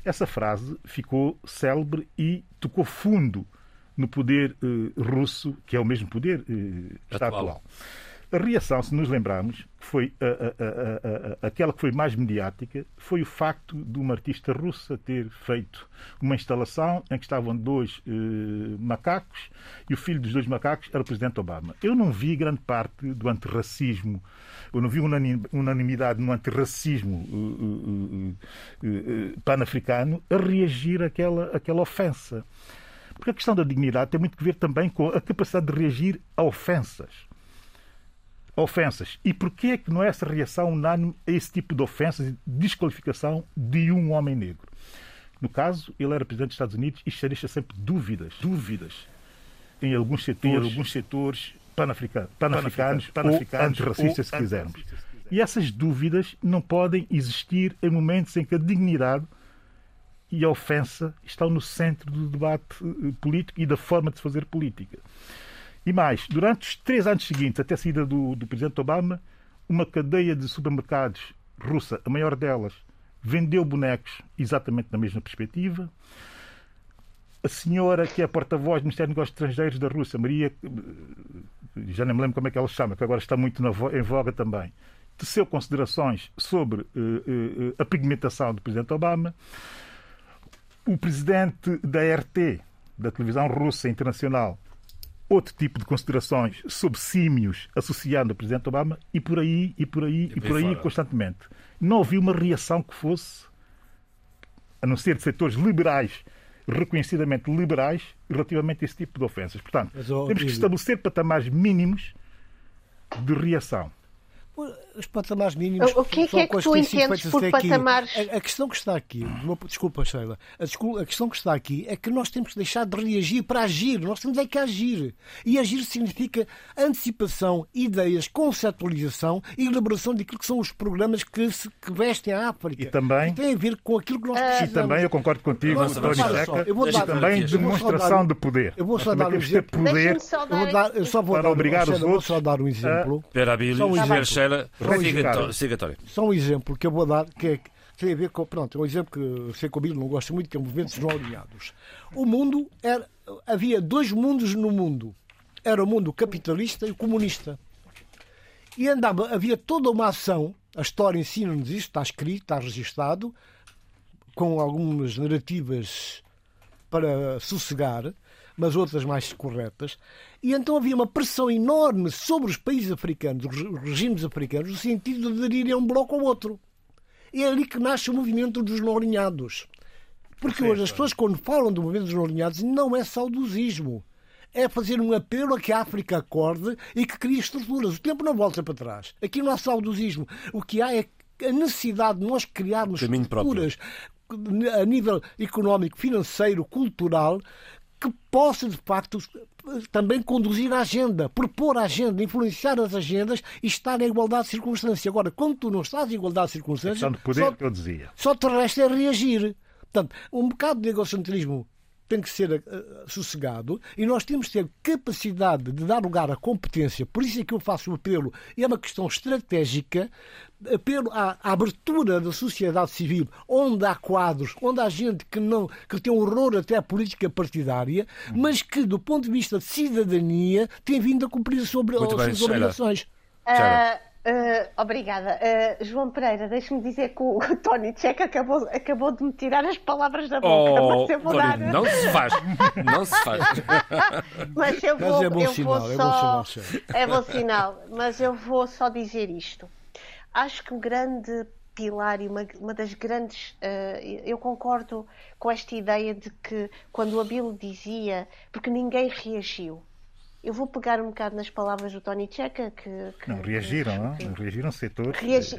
Essa frase ficou célebre e tocou fundo no poder russo, que é o mesmo poder está atual. atual. A reação, se nos lembrarmos, que foi a, a, a, aquela que foi mais mediática, foi o facto de uma artista russa ter feito uma instalação em que estavam dois eh, macacos e o filho dos dois macacos era o presidente Obama. Eu não vi grande parte do antirracismo, eu não vi unanimidade no antirracismo uh, uh, uh, pan-africano a reagir àquela, àquela ofensa. Porque a questão da dignidade tem muito que ver também com a capacidade de reagir a ofensas ofensas. E porquê é que não é essa reação unânime a esse tipo de ofensas e desqualificação de um homem negro? No caso, ele era presidente dos Estados Unidos e deixa sempre dúvidas, dúvidas em alguns setores, em alguns setores pan-africanos, pan-africanos, pan-africanos antirracistas, se quisermos. E essas dúvidas não podem existir em momentos em que a dignidade e a ofensa estão no centro do debate eh, político e da forma de se fazer política. E mais, durante os três anos seguintes, até a saída do, do presidente Obama, uma cadeia de supermercados russa, a maior delas, vendeu bonecos exatamente na mesma perspectiva. A senhora que é porta-voz do Ministério dos Negócios Estrangeiros da Rússia, Maria, já nem me lembro como é que ela se chama, que agora está muito em voga também, teceu considerações sobre uh, uh, a pigmentação do presidente Obama. O presidente da RT, da televisão russa internacional, outro tipo de considerações sobre símios associando ao presidente Obama e por aí e por aí e, e por aí fora. constantemente. Não havia uma reação que fosse, a não ser de setores liberais, reconhecidamente liberais, relativamente a esse tipo de ofensas. Portanto, Mas, oh, temos que estabelecer patamares mínimos de reação. Os patamares mínimos o que é que, é que tu entendes por patamares? A, a, questão que está aqui, desculpa, Sheila, a, a, questão que está aqui é que nós temos que deixar de reagir para agir. Nós temos é que agir. E agir significa antecipação, ideias, conceptualização e elaboração daquilo que são os programas que, se, que vestem a África. E também. E tem a ver com aquilo que nós precisamos. E também, eu concordo contigo, Tony Checa, eu vou dar, também demonstração de poder. Eu vou só dar um exemplo. Poder eu, vou dar, eu só vou para dar, obrigar os outros. Vou só dar um exemplo. Espera, Abílio, um Sheila, só um exemplo que eu vou dar, que é tem a ver com. Pronto, é um exemplo que sei que o Bíblia não gosta muito, que é o movimento dos não alinhados. O mundo era. Havia dois mundos no mundo. Era o mundo capitalista e o comunista. E andava, havia toda uma ação, a história ensina-nos isto, está escrito, está registado, com algumas narrativas para sossegar, mas outras mais corretas. E então havia uma pressão enorme sobre os países africanos, os regimes africanos, no sentido de aderirem a um bloco ou outro. É ali que nasce o movimento dos não alinhados. Porque hoje as pessoas, quando falam do movimento dos não alinhados, não é saudosismo. É fazer um apelo a que a África acorde e que crie estruturas. O tempo não volta para trás. Aqui não há saudosismo. O que há é a necessidade de nós criarmos estruturas a nível económico, financeiro, cultural, que possa, de facto, também conduzir a agenda, propor a agenda, influenciar as agendas e estar em igualdade de circunstância. Agora, quando tu não estás em igualdade de circunstâncias. de poder só, que eu dizia. Só te resta é reagir. Portanto, um bocado de egocentrismo tem que ser uh, sossegado e nós temos que ter capacidade de dar lugar à competência. Por isso é que eu faço o apelo, e é uma questão estratégica, apelo à, à, abertura da sociedade civil, onde há quadros, onde há gente que não que tem horror até à política partidária, mas que, do ponto de vista de cidadania, tem vindo a cumprir sobre as suas obrigações. Uh... Uh, obrigada. Uh, João Pereira, deixe-me dizer que o Tony Checa acabou, acabou de me tirar as palavras da boca, oh, mas eu vou Tony, dar. Não se faz, não se faz. mas eu vou, mas é bom eu sinal, vou só. É bom, sinal, é bom sinal, mas eu vou só dizer isto. Acho que um grande pilar e uma, uma das grandes. Uh, eu concordo com esta ideia de que quando o Abilo dizia, porque ninguém reagiu eu vou pegar um bocado nas palavras do Tony Checa, que, que não reagiram, que, não? reagiram setores. Reagi...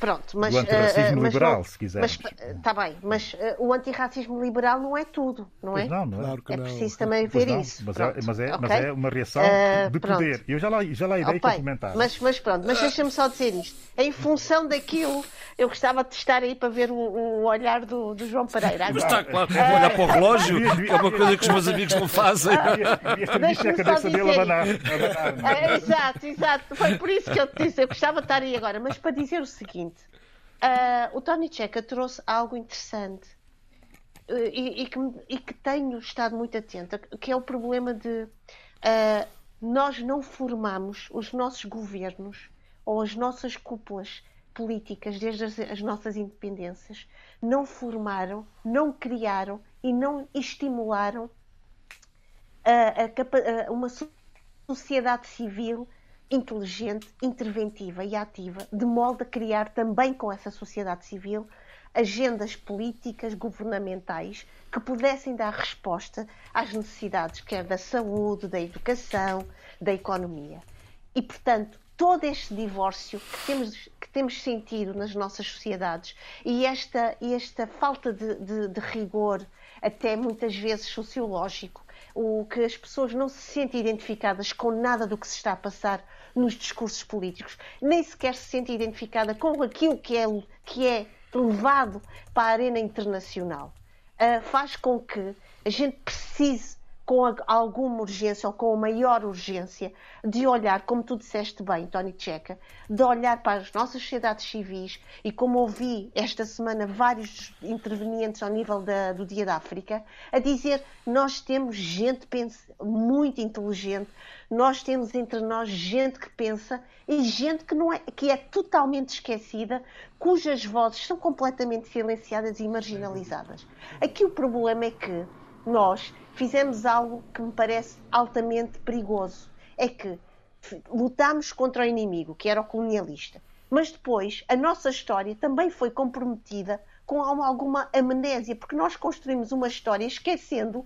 Pronto, mas. O antirracismo uh, liberal, se quisermos. Está bem, mas uh, o antirracismo liberal não é tudo, não é? Pois não, não é? Claro é preciso também ver isso. Mas é, mas, é, okay. mas é uma reação uh, de poder. Eu já lá, já lá irei okay. complementar. Mas, mas pronto, mas deixa-me só dizer isto. Em função daquilo, eu gostava de estar aí para ver o, o olhar do, do, João Pereira. Mas está claro, vou olhar para o relógio, é uma coisa que os meus amigos não fazem. Deixa a cabeça dele abanar. Exato, exato. Foi por isso que eu te disse, eu gostava de estar aí agora. Mas para dizer o seguinte. Uh, o Tony Checa trouxe algo interessante uh, e, e, que, e, que, tenho estado muito atenta, que é o problema de uh, nós não formamos os nossos governos ou as nossas cúpulas políticas desde as, as nossas independências. Não formaram, não criaram e não estimularam a, a, uma sociedade civil inteligente, interventiva e ativa, de modo a criar também com essa sociedade civil agendas políticas governamentais que pudessem dar resposta às necessidades quer da saúde, da educação, da economia. E, portanto, todo este divórcio que temos, que temos sentido nas nossas sociedades e esta, esta falta de, de, de rigor, até muitas vezes sociológico, o que as pessoas não se sentem identificadas com nada do que se está a passar nos discursos políticos, nem sequer se sente identificada com aquilo que é, que é levado para a arena internacional, uh, faz com que a gente precise com alguma urgência ou com maior urgência de olhar, como tu disseste bem, Tony Checa, de olhar para as nossas sociedades civis e como ouvi esta semana vários intervenientes ao nível da, do Dia da África, a dizer nós temos gente muito inteligente, nós temos entre nós gente que pensa e gente que, não é, que é totalmente esquecida, cujas vozes são completamente silenciadas e marginalizadas. Aqui o problema é que nós fizemos algo que me parece altamente perigoso. É que lutámos contra o inimigo, que era o colonialista. Mas depois a nossa história também foi comprometida com alguma amnésia, porque nós construímos uma história esquecendo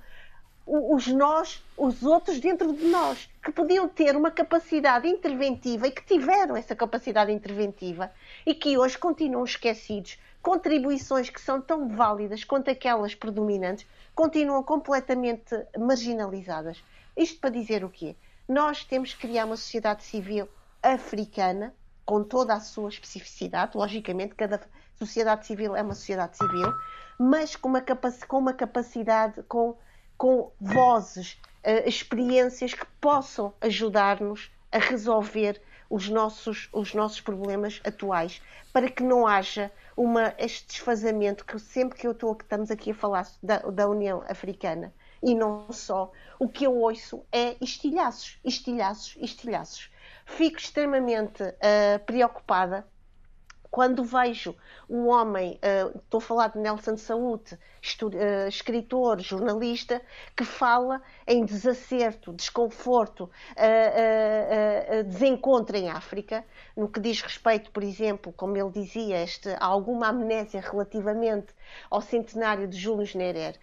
os nós, os outros dentro de nós, que podiam ter uma capacidade interventiva e que tiveram essa capacidade interventiva e que hoje continuam esquecidos. Contribuições que são tão válidas quanto aquelas predominantes continuam completamente marginalizadas. Isto para dizer o quê? Nós temos que criar uma sociedade civil africana, com toda a sua especificidade. Logicamente, cada sociedade civil é uma sociedade civil, mas com uma, capac com uma capacidade, com, com vozes, uh, experiências que possam ajudar-nos a resolver os nossos, os nossos problemas atuais, para que não haja uma, este desfazamento que sempre que eu estou, que estamos aqui a falar da, da União Africana, e não só, o que eu ouço é estilhaços, estilhaços, estilhaços. Fico extremamente uh, preocupada quando vejo um homem, uh, estou a falar de Nelson Saúde, uh, escritor, jornalista, que fala em desacerto, desconforto, uh, desencontro em África, no que diz respeito, por exemplo, como ele dizia, este, a alguma amnésia relativamente ao centenário de Júlio Nerer.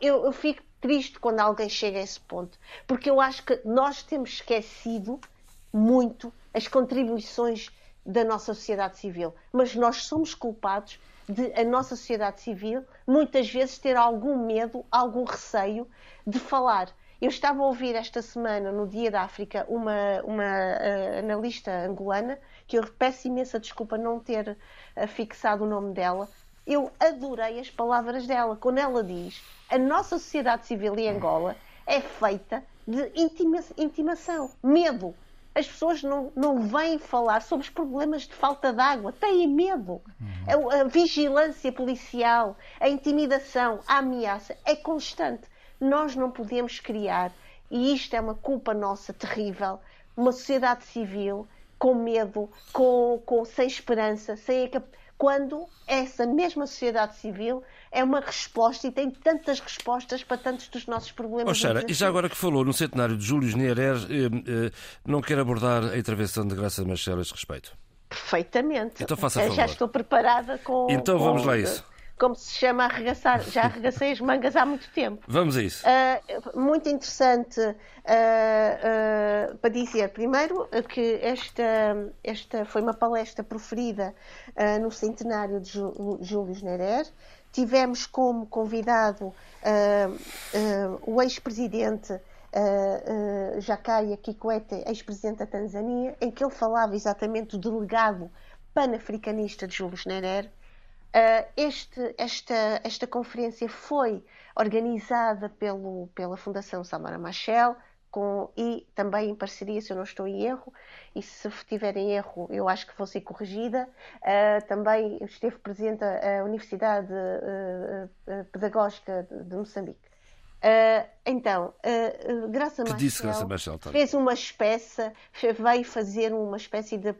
Eu, eu fico triste quando alguém chega a esse ponto, porque eu acho que nós temos esquecido muito as contribuições da nossa sociedade civil, mas nós somos culpados de a nossa sociedade civil muitas vezes ter algum medo, algum receio de falar. Eu estava a ouvir esta semana, no Dia da África, uma, uma uh, analista angolana, que eu peço imensa desculpa não ter uh, fixado o nome dela. Eu adorei as palavras dela, quando ela diz a nossa sociedade civil em Angola é feita de intima intimação, medo. As pessoas não, não vêm falar sobre os problemas de falta de água, têm medo. Uhum. A, a vigilância policial, a intimidação, a ameaça é constante. Nós não podemos criar, e isto é uma culpa nossa terrível, uma sociedade civil com medo, com, com sem esperança, sem quando essa mesma sociedade civil é uma resposta e tem tantas respostas para tantos dos nossos problemas. Oh, Xara, e já agora que falou no centenário de Júlio Nerer, eh, eh, não quer abordar a intervenção de Graça Machel a este respeito? Perfeitamente. Então faça a favor. Já estou preparada com. Então com, vamos lá isso como se chama arregaçar. Já arregacei as mangas há muito tempo. Vamos a isso. Uh, muito interessante uh, uh, para dizer, primeiro, que esta, esta foi uma palestra proferida no centenário de Júlio Nerer. Tivemos como convidado o ex-presidente. Uh, uh, Jakaya Kikwete, ex-presidente da Tanzânia, em que ele falava exatamente do delegado panafricanista de Júlio Nerer, Uh, este, esta, esta conferência foi organizada pelo, pela Fundação Samara Machel com, e também em parceria, se eu não estou em erro, e se tiver em erro, eu acho que vou ser corrigida. Uh, também esteve presente a, Universidade uh, Pedagógica de, de Moçambique. Uh, então, uh, Graça Machel, Graça Machel fez uma espécie, veio fazer uma espécie de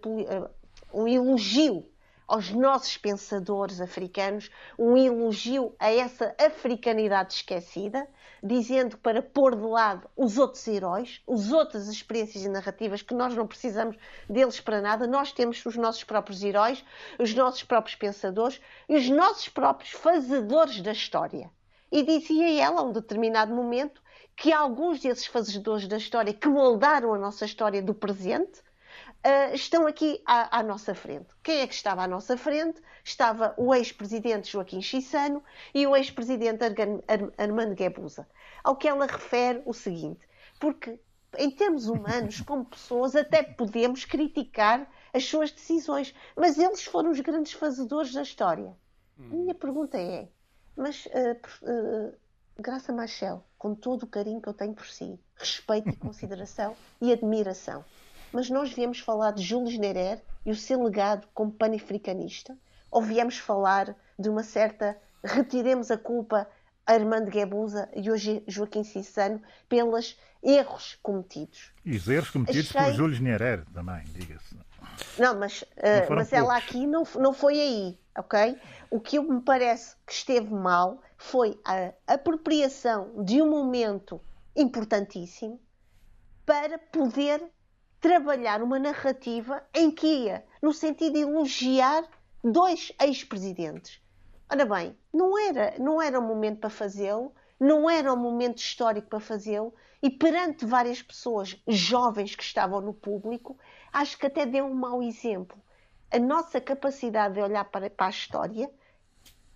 um elogio aos nossos pensadores africanos um elogio a essa africanidade esquecida, dizendo para pôr de lado os outros heróis, as outras experiências e narrativas que nós não precisamos deles para nada, nós temos os nossos próprios heróis, os nossos próprios pensadores e os nossos próprios fazedores da história. E dizia ela, a um determinado momento, que alguns desses fazedores da história que moldaram a nossa história do presente uh, estão aqui à, à, nossa frente. Quem é que estava à nossa frente? Estava o ex-presidente Joaquim Chissano e o ex-presidente Armando Guebuza. Ao que ela refere o seguinte, porque em termos humanos, como pessoas, até podemos criticar as suas decisões, mas eles foram os grandes fazedores da história. A minha pergunta é, mas uh, uh, Graça Machel, com todo o carinho que eu tenho por si, respeito e consideração e admiração, mas nós viemos falar de Júlio Nerer e o seu legado como panafricanista? Ou viemos falar de uma certa retiremos a culpa a Armando Guebuza e hoje Joaquim Cissano pelos erros cometidos? E os erros cometidos Achei... por Júlio Nerer também, diga-se. Não, mas, uh, mas ela aqui não, não foi aí, ok? O que me parece que esteve mal foi a apropriação de um momento importantíssimo para poder trabalhar uma narrativa em que ia no sentido de elogiar dois ex-presidentes. Ora bem, não era, não era um momento para fazê-lo, não era o momento histórico para fazê-lo e perante várias pessoas jovens que estavam no público, acho que até deu um mau exemplo. A nossa capacidade de olhar para, para a história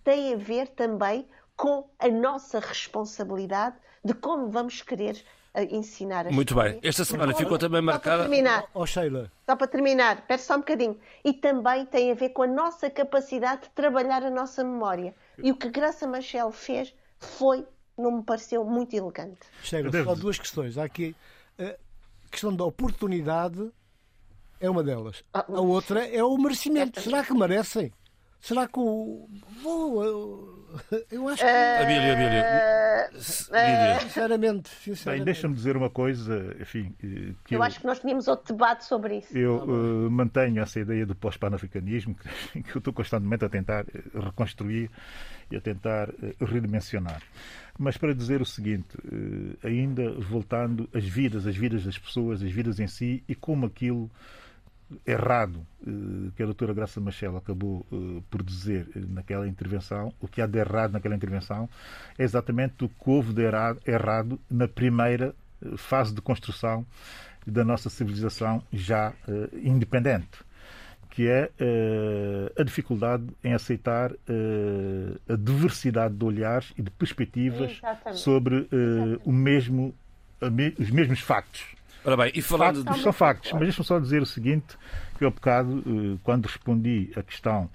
tem a ver também com a nossa responsabilidade de como vamos querer uh, ensinar a Muito bem. Esta semana ficou também marcada. Só para terminar. Oh, Sheila. Só para terminar, espera só um bocadinho. E também tem a ver com a nossa capacidade de trabalhar a nossa memória. E o que Graça Machel fez foi, não me pareceu muito elegante. Sheila, só duas questões. Há aqui a questão da oportunidade é uma delas. Ah, A outra é o merecimento. Será que merecem? Será que o. Vou, eu, eu acho que. Abílio, Abílio. Lídia. Sinceramente, Bem, sinceramente. deixa-me dizer uma coisa, enfim, eh, que Eu acho que nós tínhamos outro debate sobre isso. Eu eh, mantenho essa ideia do pós-panafricanismo que, que eu estou constantemente a tentar eh, reconstruir e a tentar eh, redimensionar. Mas para dizer o seguinte, eh, ainda voltando às vidas, as vidas das pessoas, as vidas em si e como aquilo errado eh, que a doutora Graça Machel acabou eh, por dizer eh, naquela intervenção, o que há de errado naquela intervenção é exatamente o que houve de errado, errado na primeira fase de construção da nossa civilização já independente, que é a dificuldade em aceitar a diversidade de olhares e de perspectivas Exatamente. sobre Exatamente. o mesmo, os mesmos factos. Ora bem, e falando. Factos são factos, mas deixa-me só dizer o seguinte, que eu, bocado, eh, quando respondi a questão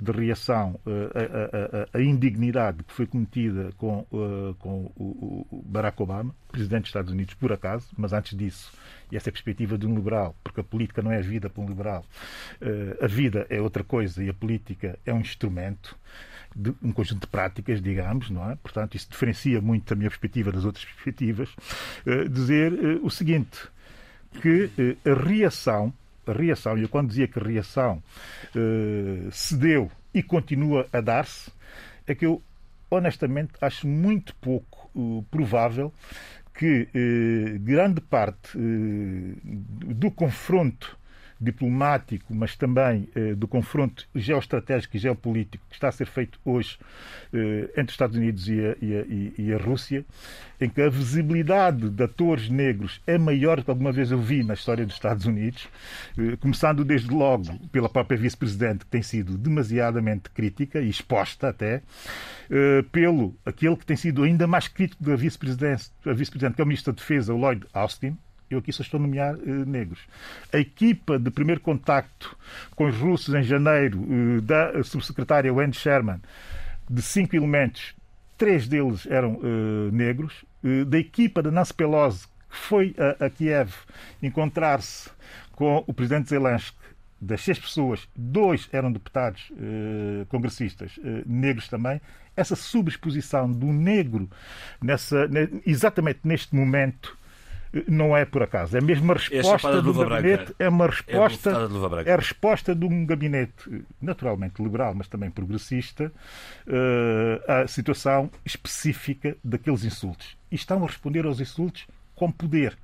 de reação eh, à- à indignidade que foi cometida com, eh, com o Barack Obama, presidente dos Estados Unidos, por acaso, mas antes disso, e essa é a perspectiva de um liberal, porque a política não é a vida para um liberal, eh, a vida é outra coisa e a política é um instrumento de um conjunto de práticas, digamos, não é? Portanto, isso diferencia muito a minha perspectiva das outras perspectivas. eh, dizer eh, o seguinte, que eh, a reação, a reação, e eu quando dizia que a reação se deu e continua a dar-se, é que eu honestamente acho muito pouco provável que grande parte do confronto diplomático, mas também eh, do confronto geoestratégico e geopolítico que está a ser feito hoje eh, entre os Estados Unidos e a, e a- e- a Rússia, em que a visibilidade de atores negros é maior do que alguma vez eu vi na história dos Estados Unidos, eh, começando desde logo pela própria vice-presidente, que tem sido demasiadamente crítica e exposta até, eh, pelo aquele que tem sido ainda mais crítico da vice-presidente, vice-presidente, que é o ministro da Defesa, o Lloyd Austin, eu aqui só estou a nomear eh, negros. A equipa de primeiro contacto com os russos em janeiro, eh, da subsecretária Wendy Sherman, de cinco elementos, três deles eram eh, negros. Da equipa de Nancy Pelosi, que foi a, Kiev encontrar-se com o presidente Zelensky, das seis pessoas, dois eram deputados congressistas, negros também. Essa subexposição do negro nessa, ne- exatamente neste momento não é por acaso. É mesmo a chapada resposta do gabinete, é uma É a resposta, é a resposta de um gabinete naturalmente liberal, mas também progressista, eh, à situação específica daqueles insultos. E estão a responder aos insultos com poder.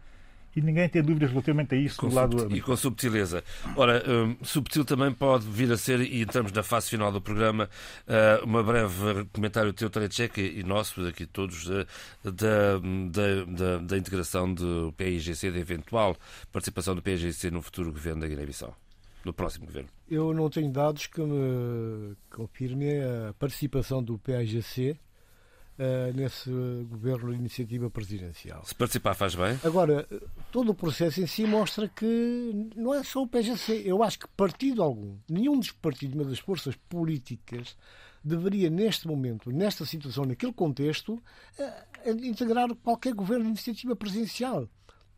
E ninguém tem dúvidas relativamente a isso Com do lado subtil- e com subtileza. Ora, hum, subtil também pode vir a ser, e entramos na fase final do programa, uh, uma breve comentário teu, Tarecek, e nosso, daqui todos, uh, da, da, da, da integração do PIGC, da eventual participação do PIGC no futuro governo da Guiné-Bissau, no próximo governo. Eu não tenho dados que me confirmem a participação do PAGC eh, nesse governo de iniciativa presidencial. Se participar faz bem. Agora, todo o processo em si mostra que não é só o PGC. Eu acho que partido algum, nenhum dos partidos, mas das forças políticas, deveria, neste momento, nesta situação, naquele contexto, eh, integrar qualquer governo de iniciativa presidencial.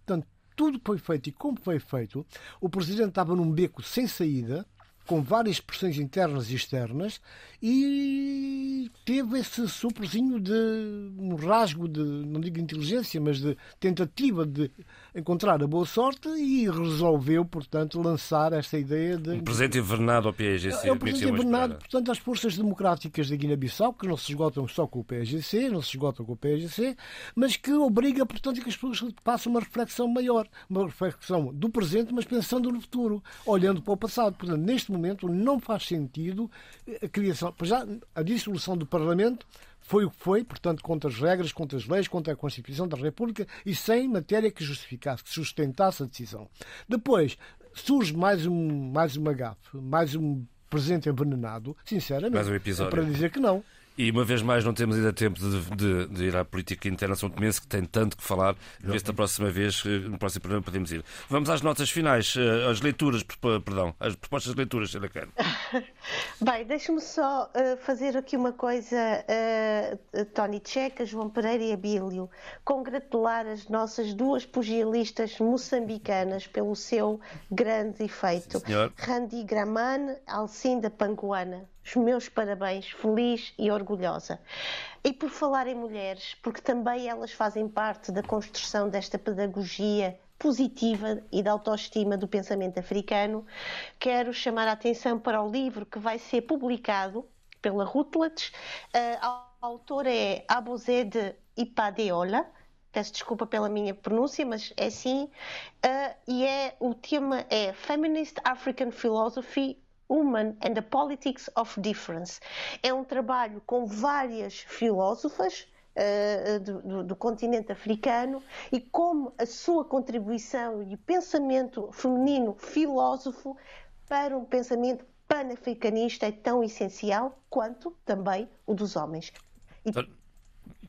Portanto, tudo foi feito e como foi feito, o Presidente estava num beco sem saída, com várias pressões internas e externas, e teve esse soprozinho de um rasgo de, não digo inteligência, mas de tentativa de encontrar a boa sorte e resolveu, portanto, lançar esta ideia de. Um presente envenenado ao PIGC. É o como presente dizia uma envenenado, portanto, às forças democráticas da Guiné-Bissau, que não se esgotam só com o PSGC, não se esgotam com o PSGC, mas que obriga, portanto, que as pessoas façam uma reflexão maior, uma reflexão do presente, mas pensando no futuro, olhando para o passado. Portanto, neste momento não faz sentido a criação, já a dissolução do Parlamento foi o que foi, portanto, contra as regras, contra as leis, contra a Constituição da República e sem matéria que justificasse, que sustentasse a decisão. Depois surge mais, um, mais uma gafe, mais um presente envenenado, sinceramente, mais um episódio. Para dizer que não. E uma vez mais não temos ainda tempo de, de, de ir à política interna São Tomense, que tem tanto que falar. Vê se da próxima vez, eh, no próximo programa, podemos ir. Vamos às notas finais, eh, às leituras, perdão, às propostas de leituras, Cano. Bem, deixe-me só fazer aqui uma coisa, Tony Checa, João Pereira e Abílio. Congratular as nossas duas pugilistas moçambicanas pelo seu grande efeito. Sim, Randy Graman, Alcinda Panguana os meus parabéns, feliz e orgulhosa. E por falar em mulheres, porque também elas fazem parte da construção desta pedagogia positiva e da autoestima do pensamento africano, quero chamar a atenção para o livro que vai ser publicado pela Routledge. A autora é Abozé de Ipadeola. Peço desculpa pela minha pronúncia, mas é assim. Uh, e é, o tema é Feminist African Philosophy Woman and the Politics of Difference. É um trabalho com várias filósofas uh, do, do, do, continente africano e como a sua contribuição e o pensamento feminino filósofo para um pensamento panafricanista é tão essencial quanto também o dos homens. E...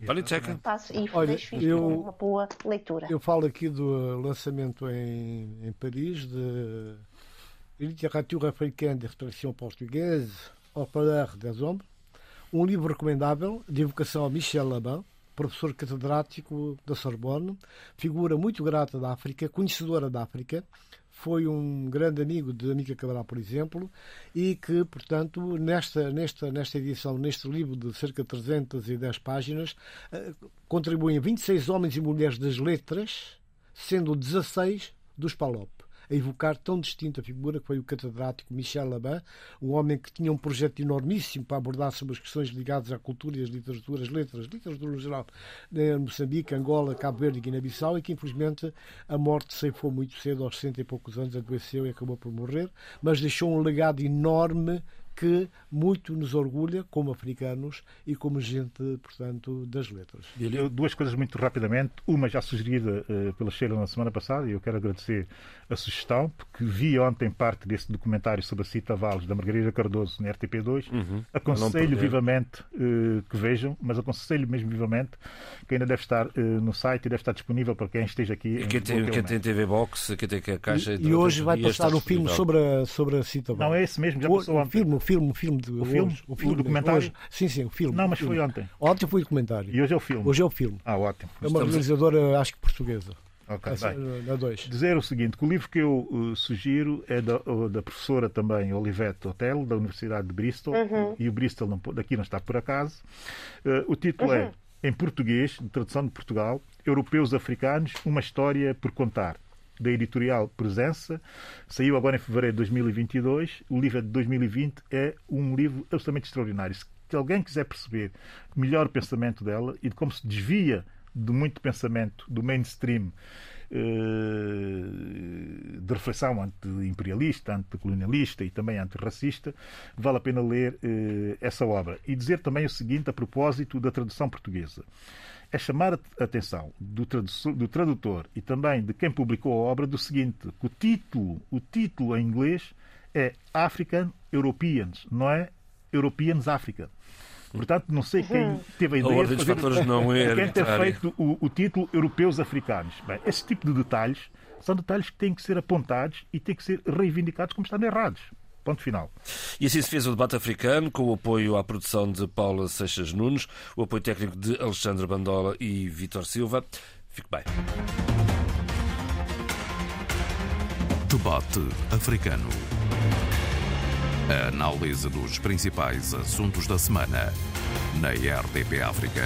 Vale, checa. Passo e Olha, eu, uma boa leitura. Eu falo aqui do lançamento em, em Paris de Literatura Africana de Retração Portuguesa, Au Parler des Hommes, um livro recomendável de evocação a Michel Laban, professor catedrático da Sorbonne, figura muito grata da África, conhecedora da África, foi um grande amigo de Anica Cabral, por exemplo, e que, portanto, nesta, nesta, nesta edição, neste livro de cerca de 310 páginas, eh, contribuem 26 homens e mulheres das letras, sendo 16 dos PALOP a evocar tão distinta figura que foi o catedrático Michel Laban, um homem que tinha um projeto enormíssimo para abordar sobre as questões ligadas à cultura e às literaturas, letras, literatura no geral, em Moçambique, Angola, Cabo Verde e Guiné-Bissau, e que infelizmente a morte ceifou muito cedo, aos 60 e poucos anos, adoeceu e acabou por morrer, mas deixou um legado enorme que muito nos orgulha como africanos e como gente, portanto, das letras. Eu, duas coisas muito rapidamente. Uma já sugerida uh, pela Sheila na semana passada, e eu quero agradecer a sugestão, porque vi ontem parte desse documentário sobre a Cita Valles da Margarida Cardoso na RTP2. Uhum. Aconselho vivamente uh, que vejam, mas aconselho mesmo vivamente que ainda deve estar uh, no site e deve estar disponível para quem esteja aqui. E quem, tem, quem tem TV Box, quem tem a caixa. E, e hoje vai passar o filme sobre a, sobre a Cita Valles. Não, é esse mesmo, já passou o, ontem. Filme, filme, o filme de o filme, hoje, o, filme, o documentário. Hoje. Sim, sim, o filme. Não, mas filme. foi ontem. Ontem foi o documentário. E hoje é o filme. Hoje é o filme. Ah, ótimo. É uma Estamos realizadora, acho que portuguesa. Ok, Na dois. Dizer o seguinte, que o livro que eu uh, sugiro é da, da, professora também Olivette Hotel, da Universidade de Bristol, uhum. e o Bristol não, daqui não está por acaso. Uh, o título é, uhum. é, em português, de tradução de Portugal, Europeus Africanos, uma história por contar da editorial Presença, saiu agora em fevereiro de 2022. O livro é de 2020, é um livro absolutamente extraordinário. Se alguém quiser perceber melhor o pensamento dela e de como se desvia de muito pensamento do mainstream eh, de reflexão anti-imperialista, anticolonialista e também antirracista, vale a pena ler eh, essa obra. E dizer também o seguinte a propósito da tradução portuguesa é chamar a atenção do, do, tradutor e também de quem publicou a obra do seguinte, que o título, o título em inglês é African Europeans, não é Europeans Africa. Portanto, não sei quem uhum. teve a ideia de fazer, não é quem ter feito o, o, título Europeus Africanos. Bem, esse tipo de detalhes são detalhes que têm que ser apontados e têm que ser reivindicados como estando errados. Ponto final. E assim se fez o debate africano, com o apoio à produção de Paula Seixas Nunes, o apoio técnico de Alexandre Bandola e Vitor Silva. Fique bem. Debate africano. A análise dos principais assuntos da semana na RDP África.